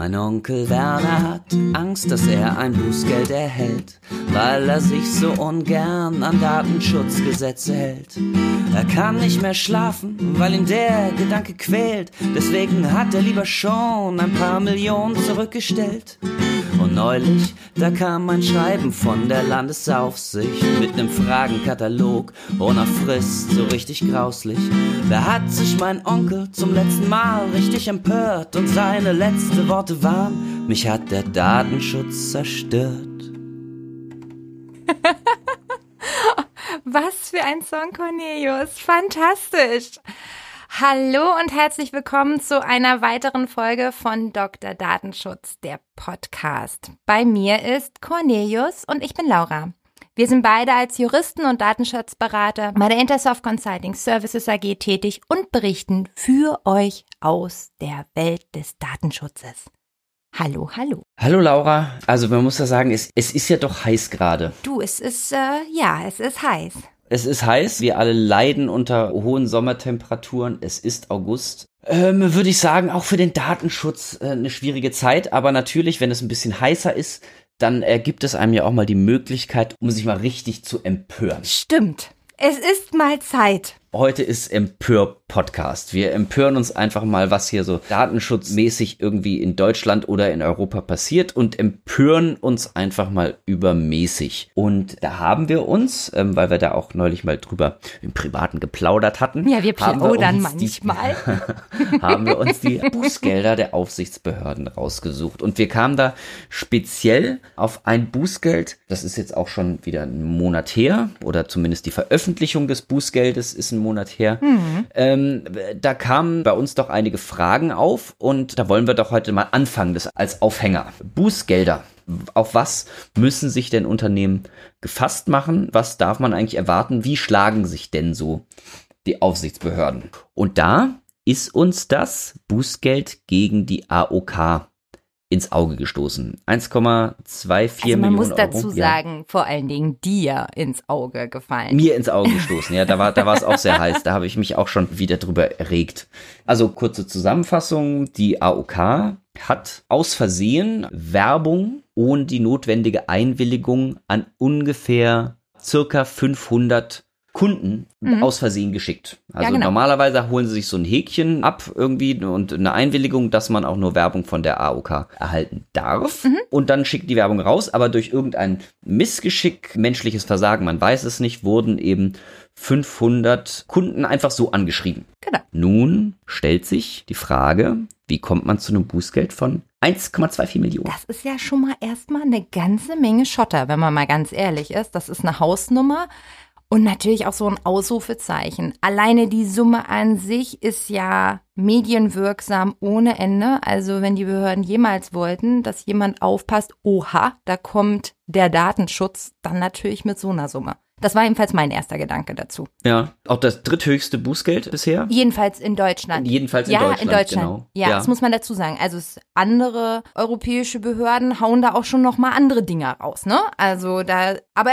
Mein Onkel Werner hat Angst, dass er ein Bußgeld erhält, weil er sich so ungern an Datenschutzgesetze hält. Er kann nicht mehr schlafen, weil ihn der Gedanke quält. Deswegen hat er lieber schon ein paar Millionen zurückgestellt. Neulich, da kam ein Schreiben von der Landesaufsicht mit nem Fragenkatalog ohne Frist, so richtig grauslich. Da hat sich mein Onkel zum letzten Mal richtig empört und seine letzte Worte waren, mich hat der Datenschutz zerstört. Was für ein Song, Cornelius. Fantastisch. Hallo und herzlich willkommen zu einer weiteren Folge von Dr. Datenschutz, der Podcast. Bei mir ist Cornelius und ich bin Laura. Wir sind beide als Juristen und Datenschutzberater bei der Intersoft Consulting Services AG tätig und berichten für euch aus der Welt des Datenschutzes. Hallo, hallo. Hallo Laura, also man muss ja sagen, es, es ist ja doch heiß gerade. Du, es ist, äh, ja, es ist heiß. Es ist heiß, wir alle leiden unter hohen Sommertemperaturen. Es ist August. Ähm, würde ich sagen, auch für den Datenschutz äh, eine schwierige Zeit. Aber natürlich, wenn es ein bisschen heißer ist, dann ergibt es einem ja auch mal die Möglichkeit, um sich mal richtig zu empören. Stimmt. Es ist mal Zeit. Heute ist Empör-Podcast. Wir empören uns einfach mal, was hier so datenschutzmäßig irgendwie in Deutschland oder in Europa passiert und empören uns einfach mal übermäßig. Und da haben wir uns, ähm, weil wir da auch neulich mal drüber im Privaten geplaudert hatten. Ja, wir plaudern manchmal. Die, haben wir uns die Bußgelder der Aufsichtsbehörden rausgesucht. Und wir kamen da speziell auf ein Bußgeld, das ist jetzt auch schon wieder ein Monat her, oder zumindest die Veröffentlichung des Bußgeldes ist ein Monat her. Mhm. Ähm, da kamen bei uns doch einige Fragen auf und da wollen wir doch heute mal anfangen, das als Aufhänger. Bußgelder. Auf was müssen sich denn Unternehmen gefasst machen? Was darf man eigentlich erwarten? Wie schlagen sich denn so die Aufsichtsbehörden? Und da ist uns das Bußgeld gegen die AOK ins Auge gestoßen. 1,24 also Millionen Man muss dazu Euro. sagen, ja. vor allen Dingen dir ins Auge gefallen. Mir ins Auge gestoßen, ja, da war, da war es auch sehr heiß. Da habe ich mich auch schon wieder drüber erregt. Also kurze Zusammenfassung. Die AOK hat aus Versehen Werbung ohne die notwendige Einwilligung an ungefähr circa 500 Kunden mhm. aus Versehen geschickt. Also ja, genau. normalerweise holen sie sich so ein Häkchen ab irgendwie und eine Einwilligung, dass man auch nur Werbung von der AOK erhalten darf. Mhm. Und dann schickt die Werbung raus, aber durch irgendein Missgeschick, menschliches Versagen, man weiß es nicht, wurden eben 500 Kunden einfach so angeschrieben. Genau. Nun stellt sich die Frage, wie kommt man zu einem Bußgeld von 1,24 Millionen? Das ist ja schon mal erstmal eine ganze Menge Schotter, wenn man mal ganz ehrlich ist. Das ist eine Hausnummer. Und natürlich auch so ein Ausrufezeichen. Alleine die Summe an sich ist ja medienwirksam ohne Ende. Also wenn die Behörden jemals wollten, dass jemand aufpasst, oha, da kommt der Datenschutz, dann natürlich mit so einer Summe. Das war jedenfalls mein erster Gedanke dazu. Ja, auch das dritthöchste Bußgeld bisher? Jedenfalls in Deutschland. Jedenfalls in ja, Deutschland. In Deutschland. Genau. Ja, ja, das muss man dazu sagen. Also andere europäische Behörden hauen da auch schon noch mal andere Dinge raus, ne? Also da, aber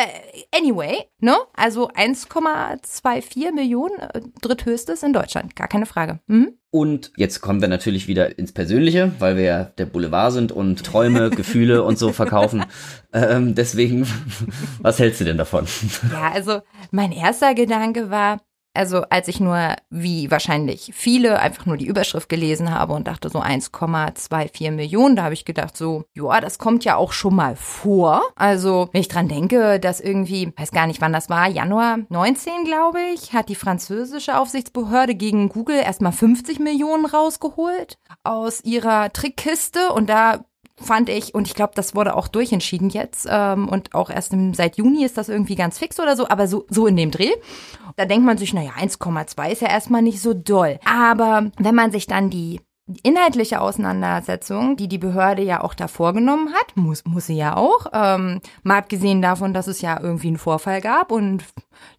anyway, ne? Also 1,24 Millionen, äh, dritthöchstes in Deutschland, gar keine Frage. Mhm. Und jetzt kommen wir natürlich wieder ins Persönliche, weil wir ja der Boulevard sind und Träume, Gefühle und so verkaufen. Ähm, deswegen, was hältst du denn davon? Ja, also mein erster Gedanke war, also als ich nur, wie wahrscheinlich viele, einfach nur die Überschrift gelesen habe und dachte so 1,24 Millionen, da habe ich gedacht so, ja, das kommt ja auch schon mal vor. Also wenn ich dran denke, dass irgendwie, weiß gar nicht wann das war, Januar 19, glaube ich, hat die französische Aufsichtsbehörde gegen Google erstmal 50 Millionen rausgeholt aus ihrer Trickkiste und da fand ich, und ich glaube, das wurde auch durchentschieden jetzt ähm, und auch erst im, seit Juni ist das irgendwie ganz fix oder so, aber so, so in dem Dreh. Da denkt man sich, naja, 1,2 ist ja erstmal nicht so doll. Aber wenn man sich dann die inhaltliche Auseinandersetzung, die die Behörde ja auch da vorgenommen hat, muss, muss sie ja auch, ähm, mal abgesehen davon, dass es ja irgendwie einen Vorfall gab und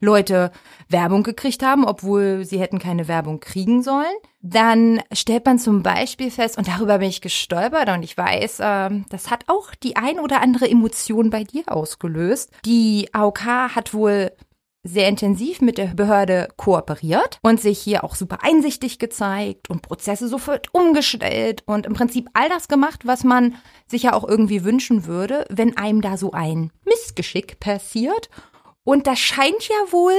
Leute Werbung gekriegt haben, obwohl sie hätten keine Werbung kriegen sollen, dann stellt man zum Beispiel fest, und darüber bin ich gestolpert und ich weiß, ähm, das hat auch die ein oder andere Emotion bei dir ausgelöst. Die AOK hat wohl sehr intensiv mit der Behörde kooperiert und sich hier auch super einsichtig gezeigt und Prozesse sofort umgestellt und im Prinzip all das gemacht, was man sich ja auch irgendwie wünschen würde, wenn einem da so ein Missgeschick passiert. Und das scheint ja wohl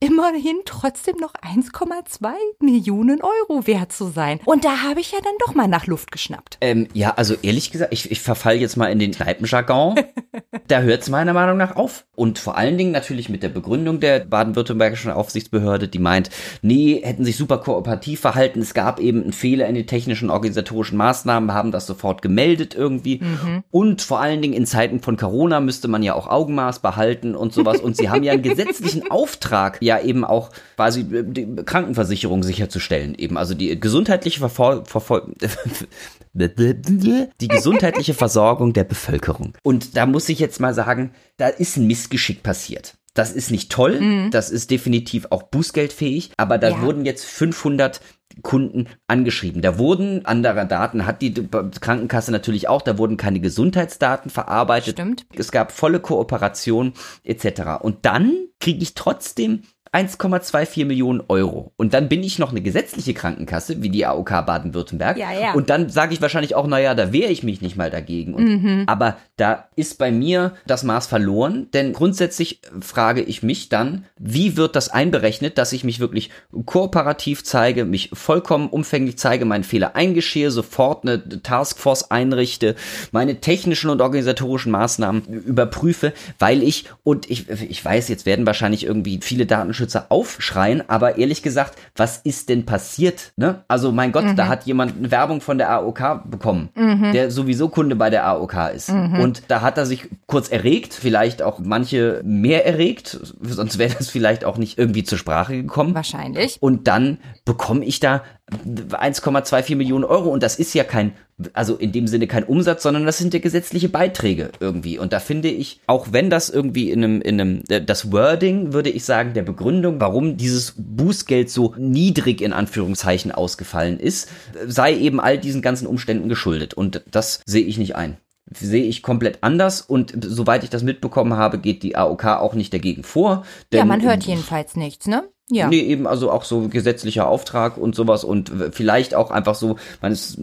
immerhin trotzdem noch 1,2 Millionen Euro wert zu sein. Und da habe ich ja dann doch mal nach Luft geschnappt. Ähm, ja, also ehrlich gesagt, ich, ich verfall jetzt mal in den Kneipenjargon. da hört es meiner Meinung nach auf. Und vor allen Dingen natürlich mit der Begründung der baden-württembergischen Aufsichtsbehörde, die meint, nee, hätten sich super kooperativ verhalten. Es gab eben einen Fehler in den technischen organisatorischen Maßnahmen, haben das sofort gemeldet irgendwie. Mhm. Und vor allen Dingen in Zeiten von Corona müsste man ja auch Augenmaß behalten und sowas. Und sie haben ja einen gesetzlichen Auftrag, ja eben auch quasi äh, die Krankenversicherung sicherzustellen. Eben also die gesundheitliche Verfol Verfol die gesundheitliche Versorgung der Bevölkerung. Und da muss ich jetzt mal sagen, da ist ein Missgeschick passiert. Das ist nicht toll, mhm. das ist definitiv auch bußgeldfähig, aber da ja. wurden jetzt 500 Kunden angeschrieben. Da wurden andere Daten, hat die Krankenkasse natürlich auch, da wurden keine Gesundheitsdaten verarbeitet. Stimmt. Es gab volle Kooperation etc. Und dann kriege ich trotzdem 1,24 Millionen Euro. Und dann bin ich noch eine gesetzliche Krankenkasse, wie die AOK Baden-Württemberg. Ja, ja. Und dann sage ich wahrscheinlich auch, naja, da wehre ich mich nicht mal dagegen. Und, mhm. Aber da ist bei mir das Maß verloren, denn grundsätzlich frage ich mich dann, wie wird das einberechnet, dass ich mich wirklich kooperativ zeige, mich vollkommen umfänglich zeige, meinen Fehler eingeschehe, sofort eine Taskforce einrichte, meine technischen und organisatorischen Maßnahmen überprüfe, weil ich, und ich, ich weiß, jetzt werden wahrscheinlich irgendwie viele Daten Datenschützer aufschreien, aber ehrlich gesagt, was ist denn passiert? Ne? Also mein Gott, mhm. da hat jemand eine Werbung von der AOK bekommen, mhm. der sowieso Kunde bei der AOK ist. Mhm. Und da hat er sich kurz erregt, vielleicht auch manche mehr erregt, sonst wäre das vielleicht auch nicht irgendwie zur Sprache gekommen. Wahrscheinlich. Und dann bekomme ich da 1,24 Millionen Euro und das ist ja kein, also in dem Sinne kein Umsatz, sondern das sind ja gesetzliche Beiträge irgendwie. Und da finde ich, auch wenn das irgendwie in einem, in einem, das Wording, würde ich sagen, der Begründung, warum dieses Bußgeld so niedrig in Anführungszeichen ausgefallen ist, sei eben all diesen ganzen Umständen geschuldet. Und das sehe ich nicht ein sehe ich komplett anders und soweit ich das mitbekommen habe, geht die AOK auch nicht dagegen vor. ja, man hört jedenfalls nichts, ne? Ja. Nee, eben also auch so gesetzlicher Auftrag und sowas und vielleicht auch einfach so, man ist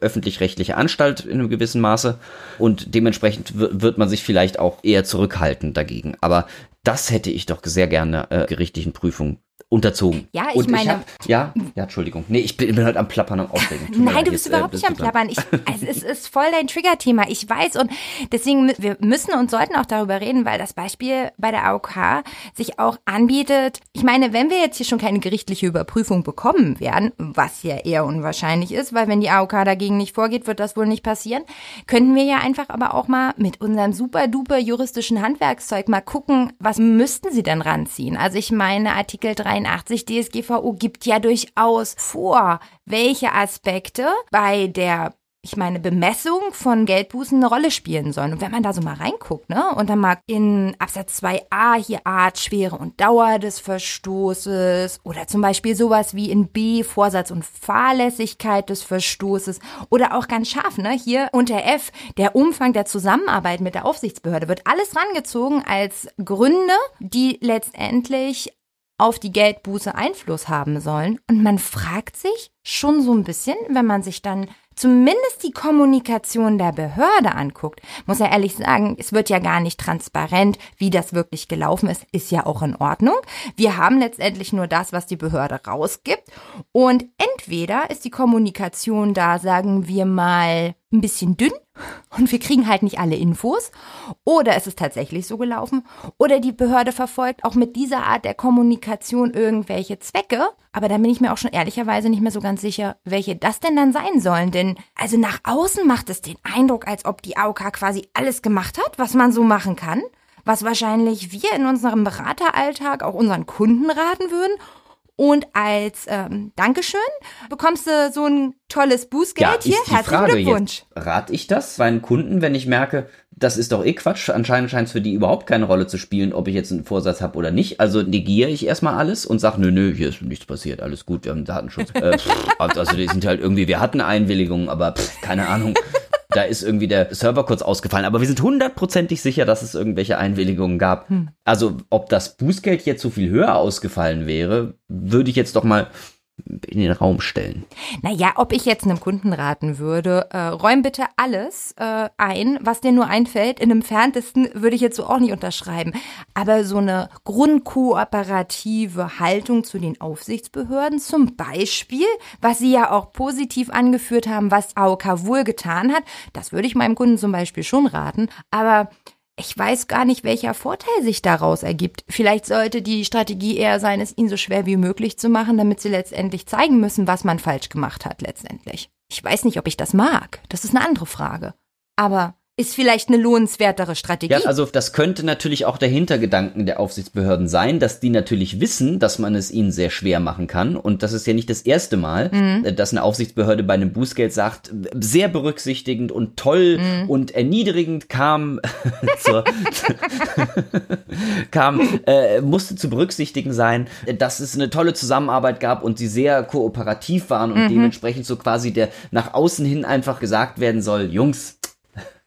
öffentlich-rechtliche Anstalt in einem gewissen Maße und dementsprechend wird man sich vielleicht auch eher zurückhalten dagegen. Aber das hätte ich doch sehr gerne äh, gerichtlichen Prüfungen unterzogen. Ja, ich und meine. Ich hab, ja, ja, Entschuldigung. Nee, ich bin, bin halt am Plappern, am Aufregen. Nein, du bist jetzt, äh, überhaupt äh, nicht am Plappern. Ich, also, es ist voll dein Trigger-Thema. Ich weiß und deswegen, wir müssen und sollten auch darüber reden, weil das Beispiel bei der AOK sich auch anbietet. Ich meine, wenn wir jetzt hier schon keine gerichtliche Überprüfung bekommen werden, was ja eher unwahrscheinlich ist, weil wenn die AOK dagegen nicht vorgeht, wird das wohl nicht passieren, könnten wir ja einfach aber auch mal mit unserem super duper juristischen Handwerkszeug mal gucken, was müssten sie denn ranziehen? Also ich meine, Artikel 3 83 DSGVO gibt ja durchaus vor, welche Aspekte bei der ich meine, Bemessung von Geldbußen eine Rolle spielen sollen. Und wenn man da so mal reinguckt, ne, und dann mal in Absatz 2a hier Art, Schwere und Dauer des Verstoßes oder zum Beispiel sowas wie in B Vorsatz und Fahrlässigkeit des Verstoßes oder auch ganz scharf, ne, hier unter F der Umfang der Zusammenarbeit mit der Aufsichtsbehörde wird alles rangezogen als Gründe, die letztendlich auf die Geldbuße Einfluss haben sollen. Und man fragt sich schon so ein bisschen, wenn man sich dann zumindest die Kommunikation der Behörde anguckt, muss er ehrlich sagen, es wird ja gar nicht transparent, wie das wirklich gelaufen ist, ist ja auch in Ordnung. Wir haben letztendlich nur das, was die Behörde rausgibt. Und entweder ist die Kommunikation da, sagen wir mal, ein bisschen dünn und wir kriegen halt nicht alle Infos. Oder es ist tatsächlich so gelaufen. Oder die Behörde verfolgt auch mit dieser Art der Kommunikation irgendwelche Zwecke. Aber da bin ich mir auch schon ehrlicherweise nicht mehr so ganz sicher, welche das denn dann sein sollen. Denn also nach außen macht es den Eindruck, als ob die AOK quasi alles gemacht hat, was man so machen kann. Was wahrscheinlich wir in unserem Berateralltag auch unseren Kunden raten würden. Und als ähm, Dankeschön bekommst du so ein tolles Bußgeld ja, hier. Herzlichen Frage Glückwunsch. Jetzt, rate ich das meinen Kunden, wenn ich merke, das ist doch eh Quatsch. Anscheinend scheint es für die überhaupt keine Rolle zu spielen, ob ich jetzt einen Vorsatz habe oder nicht. Also negiere ich erstmal alles und sage, nö, nö, hier ist nichts passiert, alles gut, wir haben Datenschutz. äh, also die sind halt irgendwie, wir hatten Einwilligungen, aber pff, keine Ahnung. Da ist irgendwie der Server kurz ausgefallen. Aber wir sind hundertprozentig sicher, dass es irgendwelche Einwilligungen gab. Hm. Also, ob das Bußgeld jetzt so viel höher ausgefallen wäre, würde ich jetzt doch mal in den Raum stellen. Naja, ob ich jetzt einem Kunden raten würde, äh, räum bitte alles äh, ein, was dir nur einfällt. In einem Ferntesten würde ich jetzt so auch nicht unterschreiben. Aber so eine grundkooperative Haltung zu den Aufsichtsbehörden zum Beispiel, was sie ja auch positiv angeführt haben, was AOK wohl getan hat, das würde ich meinem Kunden zum Beispiel schon raten. Aber ich weiß gar nicht, welcher Vorteil sich daraus ergibt. Vielleicht sollte die Strategie eher sein, es ihnen so schwer wie möglich zu machen, damit sie letztendlich zeigen müssen, was man falsch gemacht hat letztendlich. Ich weiß nicht, ob ich das mag. Das ist eine andere Frage. Aber ist vielleicht eine lohnenswertere Strategie. Ja, also das könnte natürlich auch der Hintergedanken der Aufsichtsbehörden sein, dass die natürlich wissen, dass man es ihnen sehr schwer machen kann. Und das ist ja nicht das erste Mal, mhm. Äh, dass eine Aufsichtsbehörde bei einem Bußgeld sagt, sehr berücksichtigend und toll mhm. und erniedrigend kam zur, kam, äh, musste zu berücksichtigen sein, dass es eine tolle Zusammenarbeit gab und sie sehr kooperativ waren und mhm. dementsprechend so quasi der nach außen hin einfach gesagt werden soll, Jungs,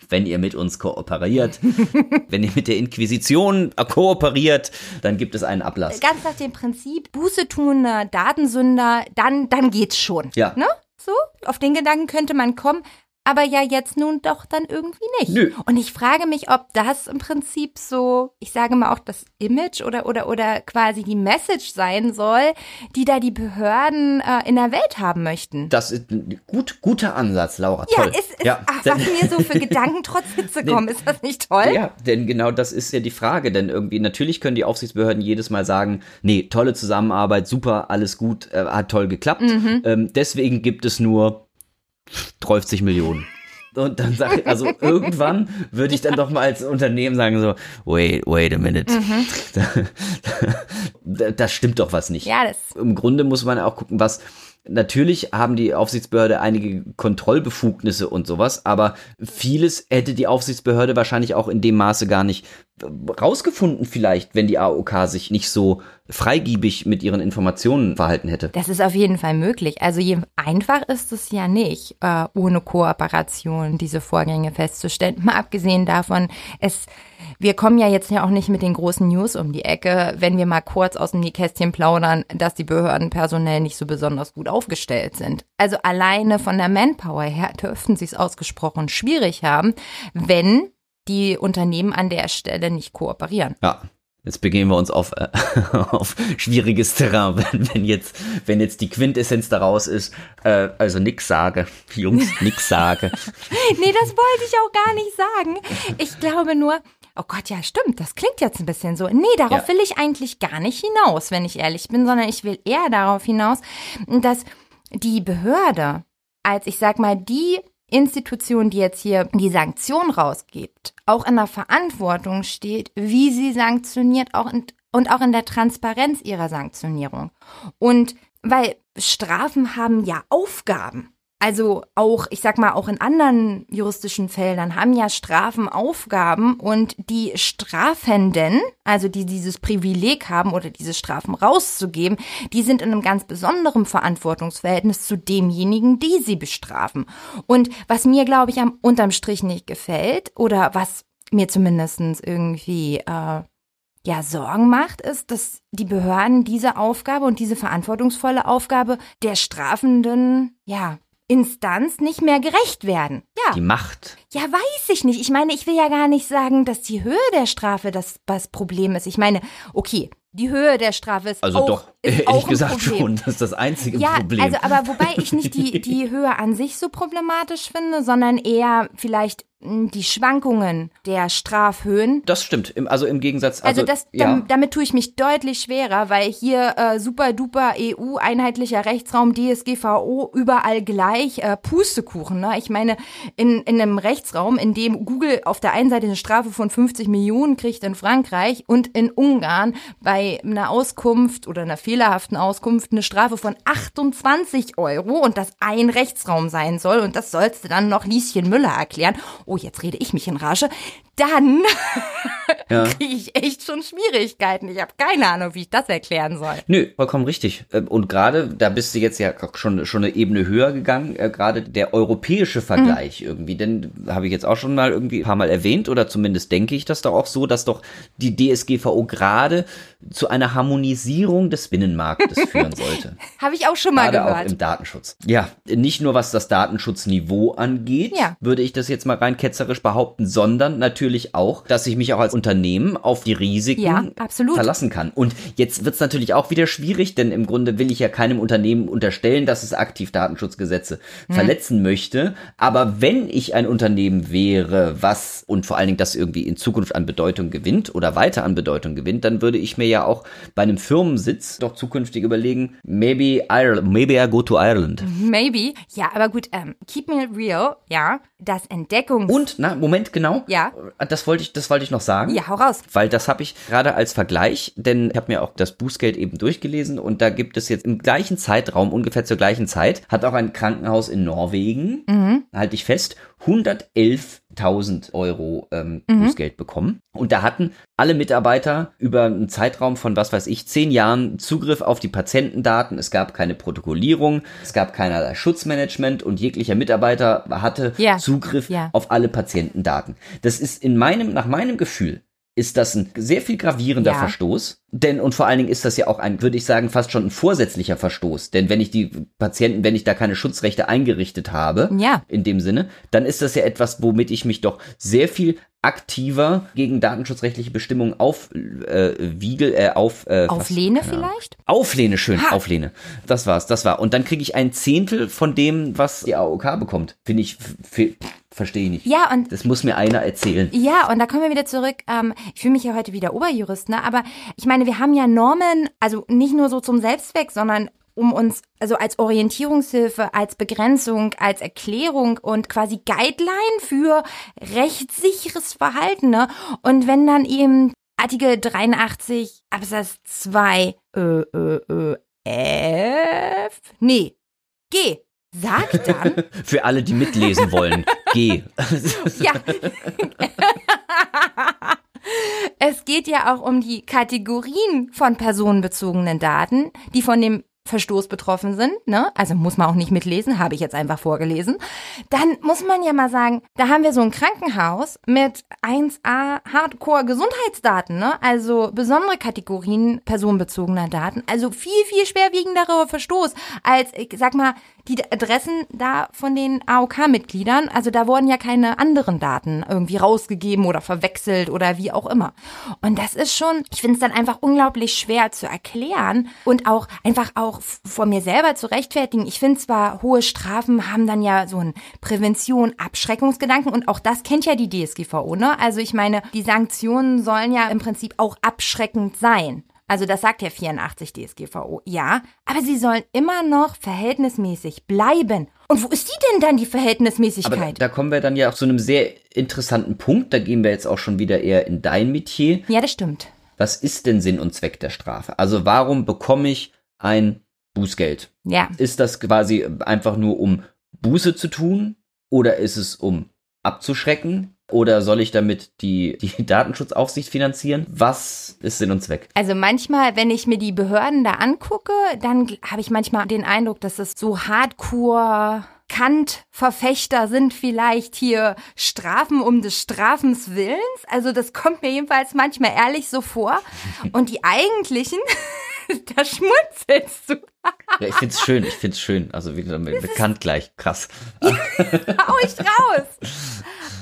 wenn ihr mit uns kooperiert, wenn ihr mit der Inquisition kooperiert, dann gibt es einen Ablass. Ganz nach dem Prinzip, Buße tun Datensünder, dann, dann geht's schon. Ja. Ne? So, auf den Gedanken könnte man kommen aber ja jetzt nun doch dann irgendwie nicht. Nö. Und ich frage mich, ob das im Prinzip so, ich sage mal auch das Image oder oder oder quasi die Message sein soll, die da die Behörden äh, in der Welt haben möchten. Das ist ein gut, guter Ansatz, Laura. Ja, toll. Ist, ist, ja. Ach, was mir so für Gedanken trotz Hitze kommen, ist das nicht toll? Ja, denn genau das ist ja die Frage, denn irgendwie natürlich können die Aufsichtsbehörden jedes Mal sagen, nee, tolle Zusammenarbeit, super, alles gut, äh, hat toll geklappt. Mhm. Ähm, deswegen gibt es nur 30 Millionen. Und dann sage ich, also irgendwann würde ich dann doch mal als Unternehmen sagen so, wait, wait a minute. Mhm. Da, da, stimmt doch was nicht. Ja, das Im Grunde muss man auch gucken, was, Natürlich haben die Aufsichtsbehörde einige Kontrollbefugnisse und sowas, aber vieles hätte die Aufsichtsbehörde wahrscheinlich auch in dem Maße gar nicht rausgefunden vielleicht, wenn die AOK sich nicht so freigiebig mit ihren Informationen verhalten hätte. Das ist auf jeden Fall möglich. Also je einfach ist es ja nicht, äh, ohne Kooperation diese Vorgänge festzustellen. Mal abgesehen davon, es wir kommen ja jetzt ja auch nicht mit den großen News um die Ecke, wenn wir mal kurz aus dem Nähkästchen plaudern, dass die Behörden personell nicht so besonders gut aufgestellt sind. Also alleine von der Manpower her dürften sie es ausgesprochen schwierig haben, wenn die Unternehmen an der Stelle nicht kooperieren. Ja, Jetzt begeben wir uns auf, äh, auf schwieriges Terrain, wenn, wenn, jetzt, wenn jetzt die Quintessenz daraus ist, äh, also nix sage, Jungs, nix sage. nee, das wollte ich auch gar nicht sagen. Ich glaube nur, oh Gott, ja, stimmt, das klingt jetzt ein bisschen so. Nee, darauf ja. will ich eigentlich gar nicht hinaus, wenn ich ehrlich bin, sondern ich will eher darauf hinaus, dass die Behörde als, ich sag mal, die Institution, die jetzt hier die Sanktion rausgibt, auch in der Verantwortung steht, wie sie sanktioniert auch in, und auch in der Transparenz ihrer Sanktionierung. Und weil Strafen haben ja Aufgaben. Also auch, ich sag mal, auch in anderen juristischen Feldern haben ja Strafen Aufgaben und die Strafenden, also die dieses Privileg haben oder diese Strafen rauszugeben, die sind in einem ganz besonderen Verantwortungsverhältnis zu demjenigen, die sie bestrafen. Und was mir, glaube ich, am unterm Strich nicht gefällt oder was mir zumindestens irgendwie äh, ja Sorgen macht, ist, dass die Behörden diese Aufgabe und diese verantwortungsvolle Aufgabe der Strafenden ja Instanz nicht mehr gerecht werden. Ja. Die Macht. Ja, weiß ich nicht. Ich meine, ich will ja gar nicht sagen, dass die Höhe der Strafe das, das Problem ist. Ich meine, okay, die Höhe der Strafe ist also auch, doch ist ehrlich gesagt schon, das ist das einzige ja, Problem. Also, aber wobei ich nicht die die Höhe an sich so problematisch finde, sondern eher vielleicht die Schwankungen der Strafhöhen. Das stimmt. Also im Gegensatz. Also, also das, ja. damit, damit tue ich mich deutlich schwerer, weil hier äh, super duper EU, einheitlicher Rechtsraum, DSGVO, überall gleich, äh, Pustekuchen. Ne? Ich meine, in, in einem Rechtsraum, in dem Google auf der einen Seite eine Strafe von 50 Millionen kriegt in Frankreich und in Ungarn bei einer Auskunft oder einer fehlerhaften Auskunft eine Strafe von 28 Euro und das ein Rechtsraum sein soll und das sollst du dann noch Lieschen Müller erklären oh, jetzt rede ich mich in Rage, dann Ja. kriege ich echt schon Schwierigkeiten. Ich habe keine Ahnung, wie ich das erklären soll. Nö, vollkommen richtig. Ähm, Und gerade, da bist du jetzt ja schon, schon eine Ebene höher gegangen, äh, gerade der europäische Vergleich irgendwie. Denn habe ich jetzt auch schon mal irgendwie ein paar Mal erwähnt, oder zumindest denke ich das doch auch so, dass doch die DSGVO gerade zu einer Harmonisierung des Binnenmarktes führen sollte. Habe ich auch schon mal Gerade auch gehört. im Datenschutz. Ja, nicht nur was das Datenschutzniveau angeht, Ja. würde ich das jetzt mal rein ketzerisch behaupten, sondern natürlich auch, dass ich mich auch als Unternehmen auf die Risiken Ja, verlassen kann. Und jetzt wird's natürlich auch wieder schwierig, denn im Grunde will ich ja keinem Unternehmen unterstellen, dass es aktiv Datenschutzgesetze Hm. verletzen möchte. Aber wenn ich ein Unternehmen wäre, was und vor allen Dingen das irgendwie in Zukunft an Bedeutung gewinnt oder weiter an Bedeutung gewinnt, dann würde ich mir ja auch bei einem Firmensitz doch zukünftig überlegen, maybe Ireland, maybe I go to Ireland. Maybe. Ja, aber gut, ähm, keep me real, ja. Das Entdeckungs... Und, na, Moment, genau. Ja. Das wollte ich, das wollte ich noch sagen. Ja, hau raus. Weil das habe ich gerade als Vergleich, denn ich habe mir auch das Bußgeld eben durchgelesen und da gibt es jetzt im gleichen Zeitraum, ungefähr zur gleichen Zeit, hat auch ein Krankenhaus in Norwegen, halte ich fest, 111.000 Euro ähm, Bußgeld bekommen. Und da hatten alle Mitarbeiter über einen Zeitraum von, was weiß ich, zehn Jahren Zugriff auf die Patientendaten. Es gab keine Protokollierung, es gab keinerlei Schutzmanagement und jeglicher Mitarbeiter hatte Ja. Zugriff Ja. auf alle Patientendaten. Das ist in meinem, nach meinem Gefühl, ist das ein sehr viel gravierender Ja. Verstoß. Denn, und vor allen Dingen ist das ja auch ein, würde ich sagen, fast schon ein vorsätzlicher Verstoß. Denn wenn ich die Patienten, wenn ich da keine Schutzrechte eingerichtet habe, Ja. in dem Sinne, dann ist das ja etwas, womit ich mich doch sehr viel aktiver gegen datenschutzrechtliche Bestimmungen auf, äh, wiegel, äh, auf, äh, Auf was- Lehne keine Ahnung. vielleicht? Auflehne, schön, Ha. auflehne. Das war's, das war. Und dann kriege ich ein Zehntel von dem, was die AOK bekommt. Finde ich, verstehe ich nicht. Ja, und Das muss mir einer erzählen. Ja, und da kommen wir wieder zurück. Ähm, ich fühle mich ja heute wieder Oberjurist, ne? Aber ich meine, wir haben ja Normen, also nicht nur so zum Selbstzweck, sondern um uns, also als Orientierungshilfe, als Begrenzung, als Erklärung und quasi Guideline für rechtssicheres Verhalten, ne? Und wenn dann eben Artikel 83 Absatz 2 äh, äh, äh, F, nee, G, sagt dann, Für alle, die mitlesen wollen. Geh. Ja. es geht ja auch um die Kategorien von personenbezogenen Daten, die von dem Verstoß betroffen sind, ne? Also muss man auch nicht mitlesen, habe ich jetzt einfach vorgelesen. Dann muss man ja mal sagen, da haben wir so ein Krankenhaus mit 1A Hardcore Gesundheitsdaten, ne? Also besondere Kategorien personenbezogener Daten, also viel viel schwerwiegenderer Verstoß als ich sag mal die Adressen da von den AOK-Mitgliedern, also da wurden ja keine anderen Daten irgendwie rausgegeben oder verwechselt oder wie auch immer. Und das ist schon, ich finde es dann einfach unglaublich schwer zu erklären und auch einfach auch vor mir selber zu rechtfertigen. Ich finde zwar, hohe Strafen haben dann ja so einen Prävention, Abschreckungsgedanken und auch das kennt ja die DSGVO, ne? Also ich meine, die Sanktionen sollen ja im Prinzip auch abschreckend sein. Also das sagt ja 84 DSGVO, ja, aber sie sollen immer noch verhältnismäßig bleiben. Und wo ist die denn dann, die Aber da, Verhältnismäßigkeit? da kommen wir dann ja auch zu einem sehr interessanten Punkt. Da gehen wir jetzt auch schon wieder eher in dein Metier. ja, das stimmt. Was ist denn Sinn und Zweck der Strafe? Also warum bekomme ich ein Bußgeld? Ja. Ist das quasi einfach nur um Buße zu tun? Oder ist es um abzuschrecken? Oder soll ich damit die, die Datenschutzaufsicht finanzieren? Was ist Sinn und Zweck? Also manchmal, wenn ich mir die Behörden da angucke, dann habe ich manchmal den Eindruck, dass es so Hardcore Kant-Verfechter sind vielleicht hier Strafen um des Strafens Willens. Also das kommt mir jedenfalls manchmal ehrlich so vor. Und die eigentlichen, da schmunzelst du. Ja, ich find's schön, ich find's schön. Also wie gesagt, bekannt gleich. Krass. hau ich raus.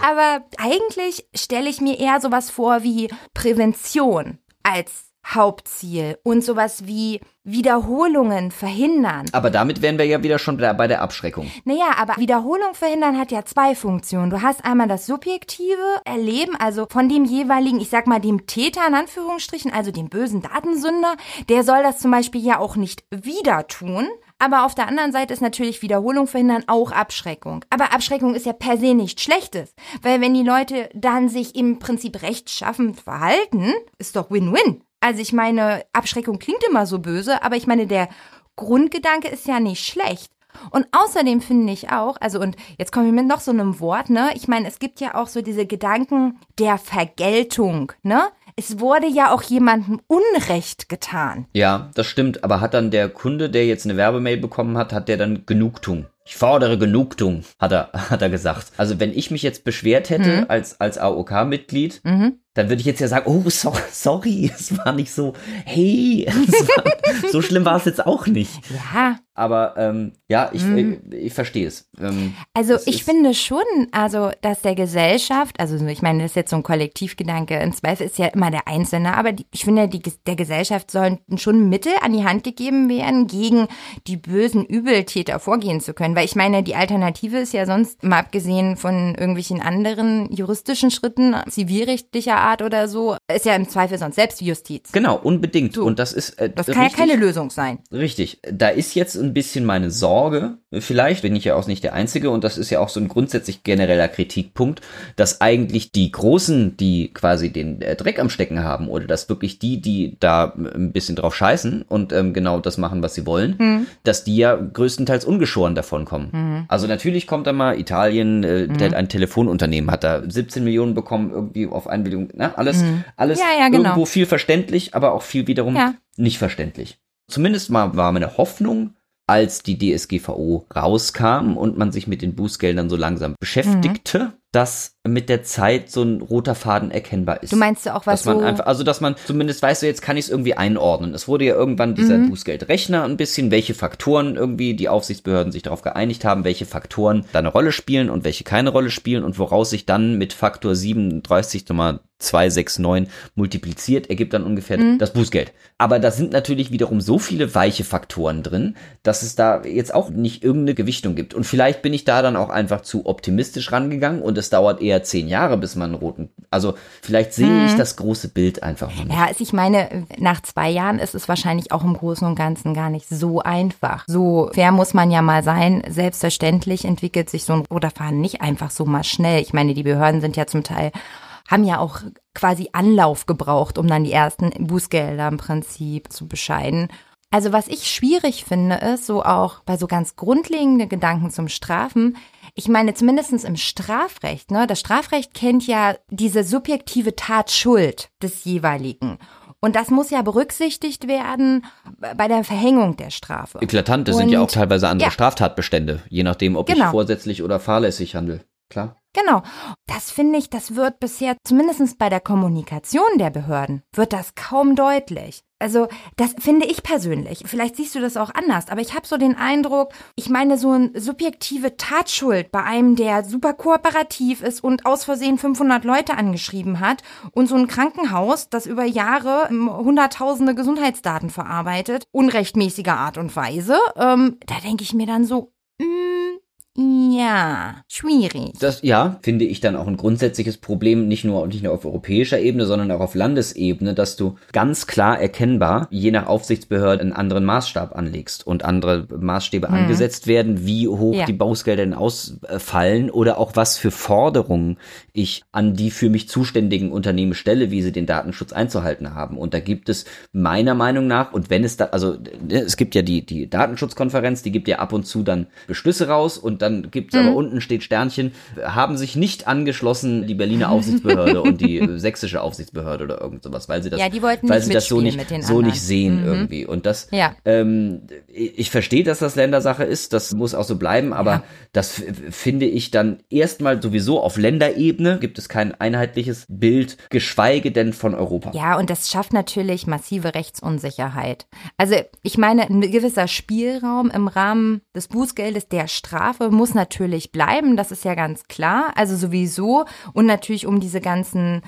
Aber eigentlich stelle ich mir eher sowas vor wie Prävention als Hauptziel und sowas wie Wiederholungen verhindern. Aber damit wären wir ja wieder schon bei der Abschreckung. Naja, aber Wiederholung verhindern hat ja zwei Funktionen. Du hast einmal das subjektive Erleben, also von dem jeweiligen, ich sag mal, dem Täter in Anführungsstrichen, also dem bösen Datensünder, der soll das zum Beispiel ja auch nicht wieder tun. Aber auf der anderen Seite ist natürlich Wiederholung verhindern auch Abschreckung. Aber Abschreckung ist ja per se nichts Schlechtes. Weil wenn die Leute dann sich im Prinzip rechtschaffend verhalten, ist doch Win-Win. Also ich meine, Abschreckung klingt immer so böse, aber ich meine, der Grundgedanke ist ja nicht schlecht. Und außerdem finde ich auch, also und jetzt komme ich mit noch so einem Wort, ne? Ich meine, es gibt ja auch so diese Gedanken der Vergeltung, ne? Es wurde ja auch jemandem Unrecht getan. Ja, das stimmt. Aber hat dann der Kunde, der jetzt eine Werbemail bekommen hat, hat der dann Genugtuung? Ich fordere Genugtuung, hat er, hat er gesagt. Also wenn ich mich jetzt beschwert hätte mhm. als, als AOK-Mitglied, mhm dann würde ich jetzt ja sagen, oh, so, sorry, es war nicht so, hey, war, so schlimm war es jetzt auch nicht. Ja. Aber ähm, ja, ich, mhm. ich, ich verstehe es. Ähm, also ich finde schon, also dass der Gesellschaft, also ich meine, das ist jetzt so ein Kollektivgedanke, im Zweifel ist ja immer der Einzelne, aber die, ich finde, die, der Gesellschaft sollten schon Mittel an die Hand gegeben werden, gegen die bösen Übeltäter vorgehen zu können. Weil ich meine, die Alternative ist ja sonst, mal abgesehen von irgendwelchen anderen juristischen Schritten, zivilrechtlicher Art oder so, ist ja im Zweifel sonst Selbstjustiz. Genau, unbedingt. So. Und das ist. Äh, das kann richtig, ja keine Lösung sein. Richtig. Da ist jetzt ein bisschen meine Sorge. Vielleicht bin ich ja auch nicht der Einzige und das ist ja auch so ein grundsätzlich genereller Kritikpunkt, dass eigentlich die Großen, die quasi den äh, Dreck am Stecken haben oder dass wirklich die, die da ein bisschen drauf scheißen und ähm, genau das machen, was sie wollen, hm. dass die ja größtenteils ungeschoren davon kommen. Hm. Also natürlich kommt da mal Italien, äh, hm. ein Telefonunternehmen hat da 17 Millionen bekommen irgendwie auf Einwilligung Ne? Alles, mhm. alles ja, ja, genau. irgendwo viel verständlich, aber auch viel wiederum ja. nicht verständlich. Zumindest mal war meine Hoffnung, als die DSGVO rauskam und man sich mit den Bußgeldern so langsam beschäftigte, mhm. Dass mit der Zeit so ein roter Faden erkennbar ist. Du meinst du auch was dass man so einfach, also dass man zumindest weiß, so jetzt kann ich es irgendwie einordnen. Es wurde ja irgendwann dieser mhm. Bußgeldrechner ein bisschen, welche Faktoren irgendwie die Aufsichtsbehörden sich darauf geeinigt haben, welche Faktoren da eine Rolle spielen und welche keine Rolle spielen und woraus sich dann mit Faktor 37 nochmal 269 multipliziert, ergibt dann ungefähr mhm. das Bußgeld. Aber da sind natürlich wiederum so viele weiche Faktoren drin, dass es da jetzt auch nicht irgendeine Gewichtung gibt. Und vielleicht bin ich da dann auch einfach zu optimistisch rangegangen und es dauert eher zehn Jahre, bis man einen roten. Also vielleicht sehe mhm. ich das große Bild einfach noch nicht. Ja, also ich meine, nach zwei Jahren ist es wahrscheinlich auch im Großen und Ganzen gar nicht so einfach. So fair muss man ja mal sein. Selbstverständlich entwickelt sich so ein roter Faden nicht einfach so mal schnell. Ich meine, die Behörden sind ja zum Teil haben ja auch quasi Anlauf gebraucht, um dann die ersten Bußgelder im Prinzip zu bescheiden. Also was ich schwierig finde, ist so auch bei so ganz grundlegenden Gedanken zum Strafen. Ich meine, zumindestens im Strafrecht, ne? Das Strafrecht kennt ja diese subjektive Tatschuld des jeweiligen. Und das muss ja berücksichtigt werden bei der Verhängung der Strafe. Eklatante Und, sind ja auch teilweise andere ja. Straftatbestände, je nachdem, ob genau. ich vorsätzlich oder fahrlässig handle. Klar. Genau. Das finde ich, das wird bisher, zumindest bei der Kommunikation der Behörden, wird das kaum deutlich. Also, das finde ich persönlich. Vielleicht siehst du das auch anders, aber ich habe so den Eindruck, ich meine, so eine subjektive Tatschuld bei einem, der super kooperativ ist und aus Versehen 500 Leute angeschrieben hat und so ein Krankenhaus, das über Jahre hunderttausende Gesundheitsdaten verarbeitet, unrechtmäßiger Art und Weise, ähm, da denke ich mir dann so, ja, schwierig. Das, ja, finde ich dann auch ein grundsätzliches Problem, nicht nur, nicht nur auf europäischer Ebene, sondern auch auf Landesebene, dass du ganz klar erkennbar, je nach Aufsichtsbehörde, einen anderen Maßstab anlegst und andere Maßstäbe hm. angesetzt werden, wie hoch ja. die Bausgelder denn ausfallen oder auch was für Forderungen ich an die für mich zuständigen Unternehmen stelle, wie sie den Datenschutz einzuhalten haben. Und da gibt es meiner Meinung nach, und wenn es da, also ne, es gibt ja die, die Datenschutzkonferenz, die gibt ja ab und zu dann Beschlüsse raus und dann gibt es mhm. aber unten steht Sternchen, haben sich nicht angeschlossen die Berliner Aufsichtsbehörde und die äh, sächsische Aufsichtsbehörde oder irgend sowas, weil sie das, ja, die wollten weil sie das so nicht, so nicht sehen mhm. irgendwie. Und das, ja. ähm, ich verstehe, dass das Ländersache ist, das muss auch so bleiben, aber ja. das finde ich dann erstmal sowieso auf Länderebene gibt es kein einheitliches Bild, geschweige denn von Europa. Ja, und das schafft natürlich massive Rechtsunsicherheit. Also ich meine, ein gewisser Spielraum im Rahmen des Bußgeldes der Strafe muss natürlich bleiben, das ist ja ganz klar. Also sowieso und natürlich um diese ganzen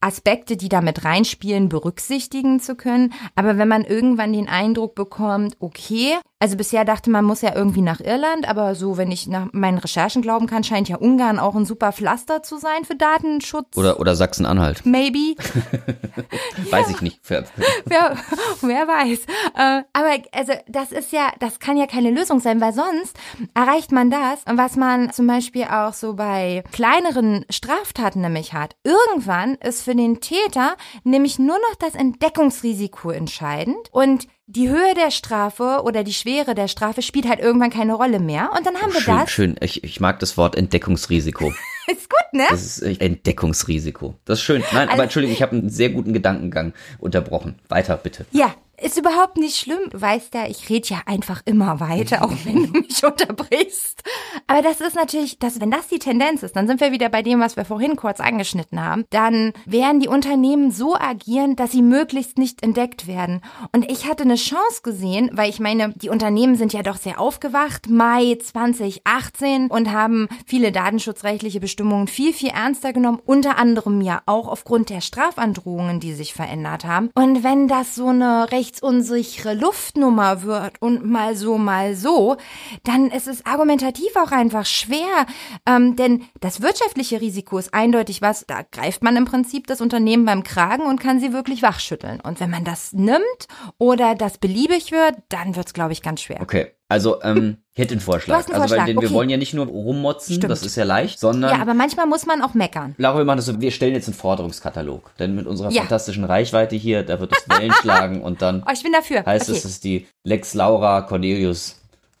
Aspekte, die damit reinspielen, berücksichtigen zu können. Aber wenn man irgendwann den Eindruck bekommt, okay, also bisher dachte man, muss ja irgendwie nach Irland, aber so, wenn ich nach meinen Recherchen glauben kann, scheint ja Ungarn auch ein super Pflaster zu sein für Datenschutz. Oder, oder Sachsen-Anhalt. Maybe. weiß ja. ich nicht. wer, wer weiß. Äh, aber also das ist ja, das kann ja keine Lösung sein, weil sonst erreicht man das, was man zum Beispiel auch so bei kleineren Straftaten nämlich hat. Irgendwann ist für den Täter nämlich nur noch das Entdeckungsrisiko entscheidend und die Höhe der Strafe oder die Schwere der Strafe spielt halt irgendwann keine Rolle mehr. Und dann haben wir schön, das. schön. Ich, ich mag das Wort Entdeckungsrisiko. Ist gut, ne? Das ist Entdeckungsrisiko. Das ist schön. Nein, aber Also- Entschuldigung, ich habe einen sehr guten Gedankengang unterbrochen. Weiter, bitte. Ja, ist überhaupt nicht schlimm. Du weißt ja, ich rede ja einfach immer weiter, auch wenn du mich unterbrichst. Aber das ist natürlich, dass, wenn das die Tendenz ist, dann sind wir wieder bei dem, was wir vorhin kurz angeschnitten haben. Dann werden die Unternehmen so agieren, dass sie möglichst nicht entdeckt werden. Und ich hatte eine Chance gesehen, weil ich meine, die Unternehmen sind ja doch sehr aufgewacht, Mai 2018 und haben viele datenschutzrechtliche Bestimmungen viel, viel ernster genommen. Unter anderem ja auch aufgrund der Strafandrohungen, die sich verändert haben. Und wenn das so eine rechtsunsichere Luftnummer wird und mal so, mal so, dann ist es argumentativ auch einfach schwer. Ähm, denn das wirtschaftliche Risiko ist eindeutig was, da greift man im Prinzip das Unternehmen beim Kragen und kann sie wirklich wachschütteln. Und wenn man das nimmt oder das beliebig wird, dann wird es, glaube ich, ganz schwer. Okay, also ähm, ich hätte einen Vorschlag. Du hast einen also weil Vorschlag, denn wir okay. wollen ja nicht nur rummotzen, Stimmt. das ist ja leicht, sondern Ja, aber manchmal muss man auch meckern. Laura, wir machen das so, wir stellen jetzt einen Forderungskatalog. Denn mit unserer Ja. fantastischen Reichweite hier, da wird es Wellen schlagen und dann Oh, ich bin dafür. heißt okay. es, es ist die Lex Laura Cornelius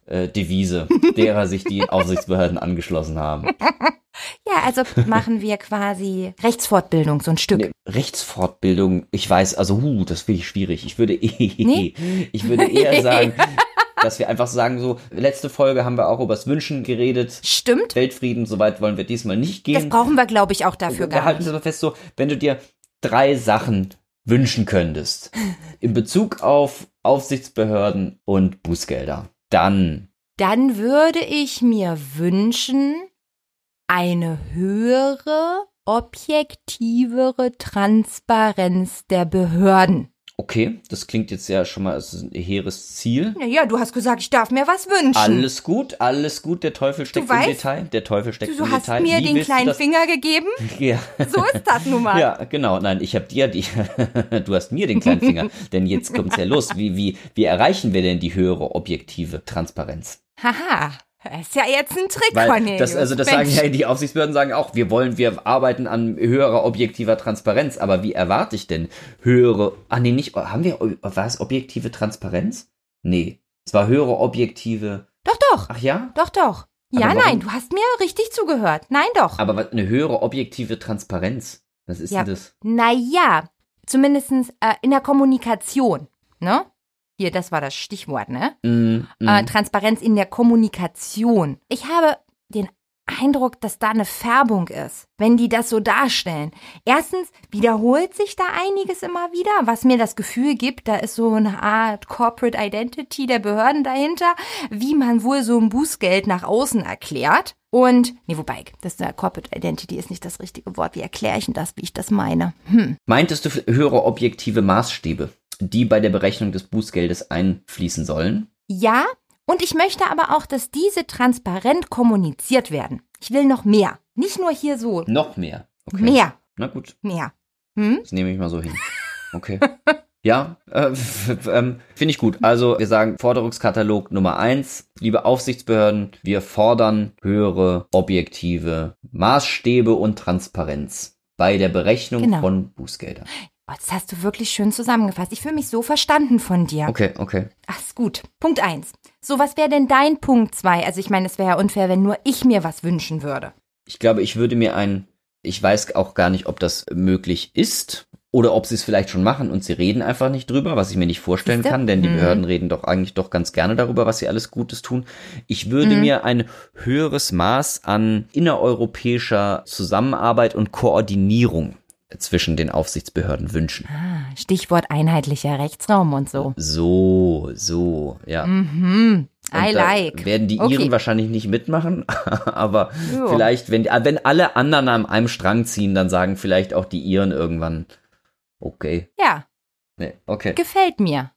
äh, Devise, derer sich die Aufsichtsbehörden angeschlossen haben. Ja, also machen wir quasi Rechtsfortbildung, so ein Stück. Nee, Rechtsfortbildung, ich weiß, also, huh, das finde ich schwierig. Ich würde, Nee? ich würde eher sagen, dass wir einfach sagen, so, letzte Folge haben wir auch über das Wünschen geredet. Stimmt. Weltfrieden, soweit wollen wir diesmal nicht Das gehen. brauchen wir, glaube ich, auch dafür wir gar halten nicht. es aber fest, so, wenn du dir drei Sachen wünschen könntest, in Bezug auf Aufsichtsbehörden und Bußgelder, dann, Dann würde ich mir wünschen, eine höhere, objektivere Transparenz der Behörden. Okay, das klingt jetzt ja schon mal als ein hehres Ziel. Naja, du hast gesagt, ich darf mir was wünschen. Alles gut, alles gut, der Teufel steckt im weißt, Detail. Der Teufel steckt du im hast Detail. mir Wie den du kleinen Finger gegeben. Ja. So ist das nun mal. Ja, genau. Nein, ich habe dir die. du hast mir den kleinen Finger. denn jetzt kommt's ja los. Wie, wie, wie erreichen wir denn die höhere objektive Transparenz? Haha, das ist ja jetzt ein Trick, Weil Cornelius. das, also das sagen Mensch. ja die Aufsichtsbehörden sagen auch, wir wollen, wir arbeiten an höherer objektiver Transparenz. Aber wie erwarte ich denn höhere? Ah nee, nicht. Haben wir war es objektive Transparenz? Nee, es war höhere objektive. Doch, doch, Ach ja. doch, doch. Ja, Aber warum- nein, du hast mir richtig zugehört. Nein, doch. Aber eine höhere objektive Transparenz. Was ist Ja. denn das? Naja, zumindestens äh, in der Kommunikation, ne? Hier, das war das Stichwort, ne? Mm, mm. Äh, Transparenz in der Kommunikation. Ich habe den Eindruck, dass da eine Färbung ist, wenn die das so darstellen. Erstens wiederholt sich da einiges immer wieder, was mir das Gefühl gibt, da ist so eine Art Corporate Identity der Behörden dahinter, wie man wohl so ein Bußgeld nach außen erklärt. Und, nee, wobei, das ist eine Corporate Identity ist nicht das richtige Wort. Wie erkläre ich denn das, wie ich das meine? Hm. Meintest du höhere objektive Maßstäbe, die bei der Berechnung des Bußgeldes einfließen sollen? Ja, und ich möchte aber auch, dass diese transparent kommuniziert werden. Ich will noch mehr. Nicht nur hier so. Noch mehr. Okay. Mehr, Na gut, mehr. Hm? das nehme ich mal so hin. Okay. Ja, äh, ähm, finde ich gut. Also wir sagen Forderungskatalog Nummer eins, liebe Aufsichtsbehörden, wir fordern höhere objektive Maßstäbe und Transparenz bei der Berechnung Genau. von Bußgeldern. Oh, das hast du wirklich schön zusammengefasst. Ich fühle mich so verstanden von dir. Okay, okay. Ach, ist gut. Punkt eins. So, was wäre denn dein Punkt zwei? Also ich meine, es wäre ja unfair, wenn nur ich mir was wünschen würde. Ich glaube, ich würde mir ein, ich weiß auch gar nicht, ob das möglich ist oder ob sie es vielleicht schon machen und sie reden einfach nicht drüber, was ich mir nicht vorstellen Siehste? kann, denn die Mhm. Behörden reden doch eigentlich doch ganz gerne darüber, was sie alles Gutes tun. Ich würde Mhm. mir ein höheres Maß an innereuropäischer Zusammenarbeit und Koordinierung zwischen den Aufsichtsbehörden wünschen. Ah, Stichwort einheitlicher Rechtsraum und so. So, so, ja. Mhm. Und I like. Werden die Okay. Iren wahrscheinlich nicht mitmachen, aber Ja. vielleicht, wenn, ah, wenn alle anderen an einem Strang ziehen, dann sagen vielleicht auch die Iren irgendwann, okay, Ja, nee, okay. gefällt mir.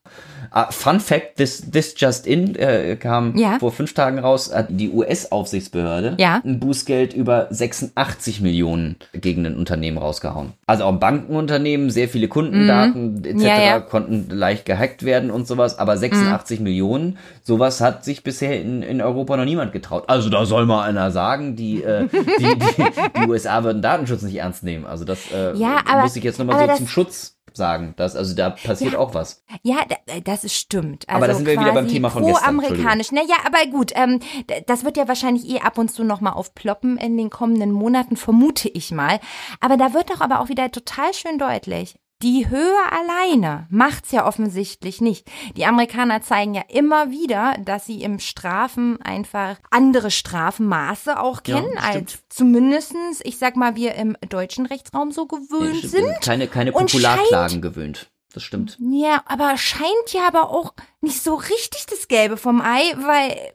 Ah, Fun Fact, this, this just in äh, kam Ja. vor fünf Tagen raus, hat die US-Aufsichtsbehörde Ja. ein Bußgeld über 86 Millionen gegen ein Unternehmen rausgehauen. Also auch Bankenunternehmen, sehr viele Kundendaten etc. Mhm. Ja, ja. konnten leicht gehackt werden und sowas, aber 86 Millionen, sowas hat sich bisher in, in Europa noch niemand getraut. Also da soll mal einer sagen, die, äh, die, die, die USA würden Datenschutz nicht ernst nehmen. Also das äh, muss ich jetzt nochmal so zum Schutz sagen. Das, also da passiert Ja. auch was. Ja, da- das ist stimmt. Also Aber da sind wir wieder beim Thema von gestern, Pro-amerikanisch. Naja, aber gut, ähm, das wird ja wahrscheinlich eh ab und zu nochmal aufploppen in den kommenden Monaten, vermute ich mal. Aber da wird doch aber auch wieder total schön deutlich. Die Höhe alleine macht's ja offensichtlich nicht. Die Amerikaner zeigen ja immer wieder, dass sie im Strafen einfach andere Strafmaße auch Ja, kennen, stimmt. als zumindestens, ich sag mal, wir im deutschen Rechtsraum so gewöhnt Nee, sind. Keine, keine Popularklagen gewöhnt. Das stimmt. Ja, aber scheint ja aber auch nicht so richtig das Gelbe vom Ei, weil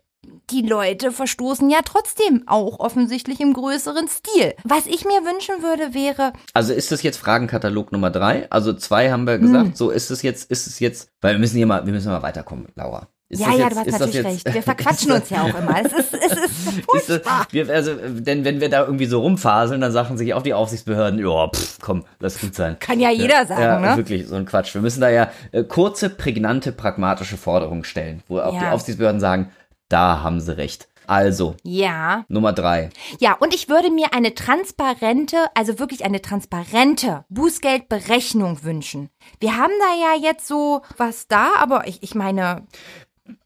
die Leute verstoßen ja trotzdem auch offensichtlich im größeren Stil. Was ich mir wünschen würde, wäre, Also ist das jetzt Fragenkatalog Nummer drei? Also zwei haben wir gesagt. Hm. So ist es jetzt, ist es jetzt, weil wir müssen hier mal, wir müssen mal weiterkommen, Laura. Ist ja, ja, jetzt, du hast ist natürlich jetzt, recht. Wir verquatschen uns ja auch immer. Es ist, es ist Ist furchtbar. das, wir, also, denn wenn wir da irgendwie so rumfaseln, dann sagen sich auch die Aufsichtsbehörden, ja, komm, lass gut sein. Kann ja jeder sagen, ja, ne? wirklich, so ein Quatsch. Wir müssen da ja äh, kurze, prägnante, pragmatische Forderungen stellen, wo auch die Ja. Aufsichtsbehörden sagen, da haben sie recht. Also, Ja, Nummer drei. ja, und ich würde mir eine transparente, also wirklich eine transparente Bußgeldberechnung wünschen. Wir haben da ja jetzt so was da, aber ich, ich meine,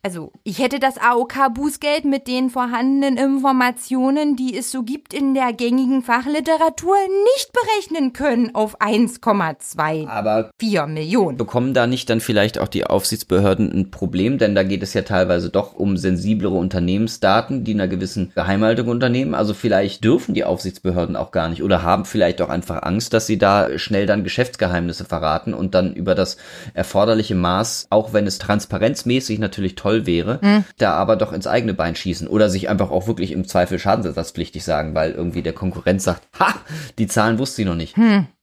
also ich hätte das AOK-Bußgeld mit den vorhandenen Informationen, die es so gibt in der gängigen Fachliteratur, nicht berechnen können auf 1,24 Aber Millionen. bekommen da nicht dann vielleicht auch die Aufsichtsbehörden ein Problem? Denn da geht es ja teilweise doch um sensiblere Unternehmensdaten, die einer gewissen Geheimhaltung unternehmen. Also vielleicht dürfen die Aufsichtsbehörden auch gar nicht oder haben vielleicht auch einfach Angst, dass sie da schnell dann Geschäftsgeheimnisse verraten und dann über das erforderliche Maß, auch wenn es transparenzmäßig natürlich toll wäre, da aber doch ins eigene Bein schießen oder sich einfach auch wirklich im Zweifel schadensersatzpflichtig sagen, weil irgendwie der Konkurrent sagt, ha, die Zahlen wusste sie noch nicht.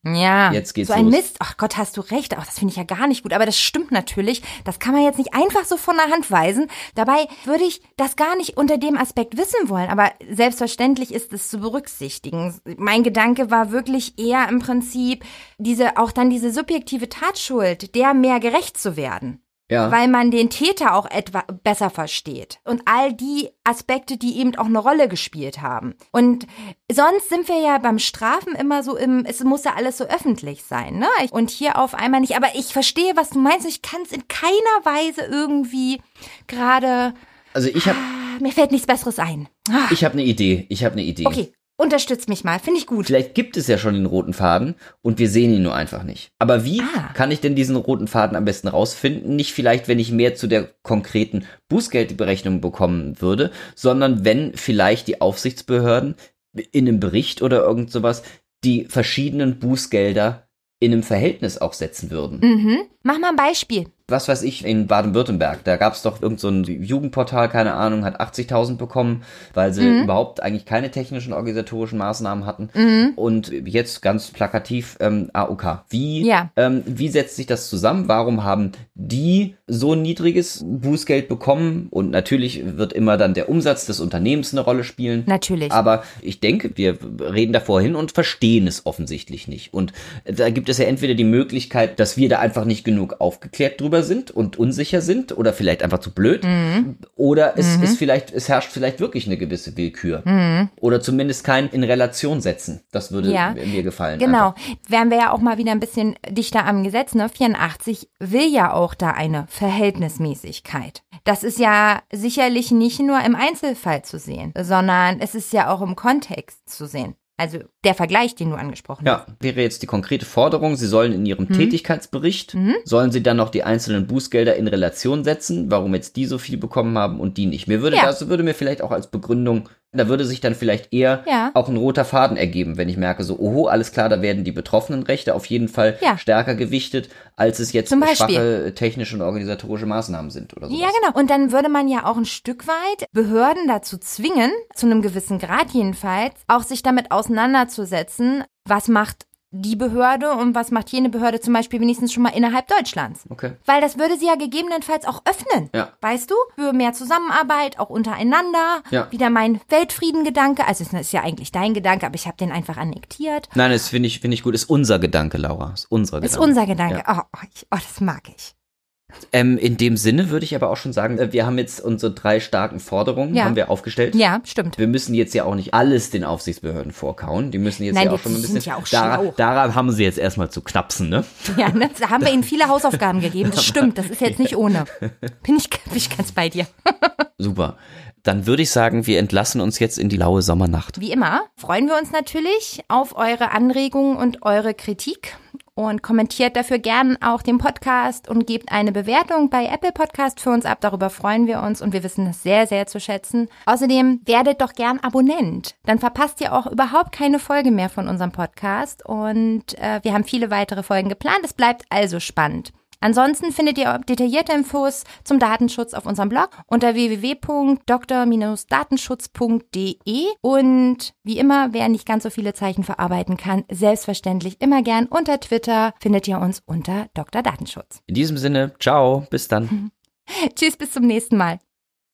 Ja, Jetzt geht's so ein los. Mist. Ach Gott, hast du recht. Ach, das finde ich ja gar nicht gut. Aber das stimmt natürlich. Das kann man jetzt nicht einfach so von der Hand weisen. Dabei würde ich das gar nicht unter dem Aspekt wissen wollen. Aber selbstverständlich ist es zu berücksichtigen. Mein Gedanke war wirklich eher im Prinzip diese, auch dann diese subjektive Tatschuld, der mehr gerecht zu werden. Ja. Weil man den Täter auch etwa besser versteht. Und all die Aspekte, die eben auch eine Rolle gespielt haben. Und sonst sind wir ja beim Strafen immer so im, es muss ja alles so öffentlich sein, ne? Und hier auf einmal nicht. Aber ich verstehe, was du meinst. Ich kann es in keiner Weise irgendwie gerade, Also ich habe ah, mir fällt nichts Besseres ein. Ich hab eine Idee. Ich habe eine Idee. Okay, unterstütz mich mal. Finde ich gut. Vielleicht gibt es ja schon den roten Faden und wir sehen ihn nur einfach nicht. Aber wie Ah. kann ich denn diesen roten Faden am besten rausfinden? Nicht vielleicht, wenn ich mehr zu der konkreten Bußgeldberechnung bekommen würde, sondern wenn vielleicht die Aufsichtsbehörden in einem Bericht oder irgend sowas die verschiedenen Bußgelder in einem Verhältnis auch setzen würden. Mhm. Mach mal ein Beispiel. Was weiß ich, in Baden-Württemberg, da gab es doch irgend so ein Jugendportal, keine Ahnung, hat 80.000 bekommen, weil sie Mhm. überhaupt eigentlich keine technischen organisatorischen Maßnahmen hatten. Und jetzt ganz plakativ ähm, AOK. Wie, Ja. ähm, wie setzt sich das zusammen? Warum haben die so ein niedriges Bußgeld bekommen? Und natürlich wird immer dann der Umsatz des Unternehmens eine Rolle spielen. Natürlich. Aber ich denke, wir reden davor hin und verstehen es offensichtlich nicht. Und da gibt es ja entweder die Möglichkeit, dass wir da einfach nicht genug aufgeklärt drüber sind und unsicher sind oder vielleicht einfach zu blöd. Mhm. Oder es ist vielleicht, es herrscht vielleicht wirklich eine gewisse Willkür. Oder zumindest kein in Relation setzen. Das würde Mhm. Ja. mir gefallen. Genau. Einfach. Wären wir ja auch mal wieder ein bisschen dichter am Gesetz, ne? 84 will ja auch da eine Verhältnismäßigkeit. Das ist ja sicherlich nicht nur im Einzelfall zu sehen, sondern es ist ja auch im Kontext zu sehen. Also der Vergleich, den du angesprochen hast. Ja, wäre jetzt die konkrete Forderung, Sie sollen in Ihrem Mhm. Tätigkeitsbericht, sollen Sie dann noch die einzelnen Bußgelder in Relation setzen, warum jetzt die so viel bekommen haben und die nicht. Mir würde Ja. das würde mir vielleicht auch als Begründung, da würde sich dann vielleicht eher Ja. auch ein roter Faden ergeben, wenn ich merke, so, oho, alles klar, da werden die betroffenen Rechte auf jeden Fall Ja. stärker gewichtet, als es jetzt schwache technische und organisatorische Maßnahmen sind oder so. Ja, genau. Und dann würde man ja auch ein Stück weit Behörden dazu zwingen, zu einem gewissen Grad jedenfalls, auch sich damit auseinanderzusetzen, was macht die Behörde und was macht jene Behörde zum Beispiel wenigstens schon mal innerhalb Deutschlands. Okay. Weil das würde sie ja gegebenenfalls auch öffnen. Ja. Weißt du? Für mehr Zusammenarbeit, auch untereinander. Ja. Wieder mein Weltfriedengedanke. Also es ist ja eigentlich dein Gedanke, aber ich habe den einfach annektiert. Nein, das finde ich, finde ich gut. Ist unser Gedanke, Laura. Ist unser Ist Gedanke. unser Gedanke. Oh, oh, ich, oh, das mag ich. Ähm, in dem Sinne würde ich aber auch schon sagen, äh, wir haben jetzt unsere drei starken Forderungen Ja. haben wir aufgestellt. Ja, stimmt. Wir müssen jetzt ja auch nicht alles den Aufsichtsbehörden vorkauen. Die müssen jetzt Nein, ja auch schon ein bisschen. ja auch daran, daran haben sie jetzt erstmal zu knapsen, ne? Ja, ne? da haben wir ihnen viele Hausaufgaben gegeben. Das stimmt, das ist jetzt nicht ohne. Bin ich, bin ich ganz bei dir. Super. Dann würde ich sagen, wir entlassen uns jetzt in die laue Sommernacht. Wie immer freuen wir uns natürlich auf eure Anregungen und eure Kritik und kommentiert dafür gern auch den Podcast und gebt eine Bewertung bei Apple Podcast für uns ab. Darüber freuen wir uns und wir wissen das sehr, sehr zu schätzen. Außerdem werdet doch gern Abonnent. Dann verpasst ihr auch überhaupt keine Folge mehr von unserem Podcast und äh, wir haben viele weitere Folgen geplant. Es bleibt also spannend. Ansonsten findet ihr detaillierte Infos zum Datenschutz auf unserem Blog unter www.dr-datenschutz.de und wie immer, wer nicht ganz so viele Zeichen verarbeiten kann, selbstverständlich immer gern unter Twitter findet ihr uns unter Dr. Datenschutz. In diesem Sinne, ciao, bis dann. Tschüss, bis zum nächsten Mal.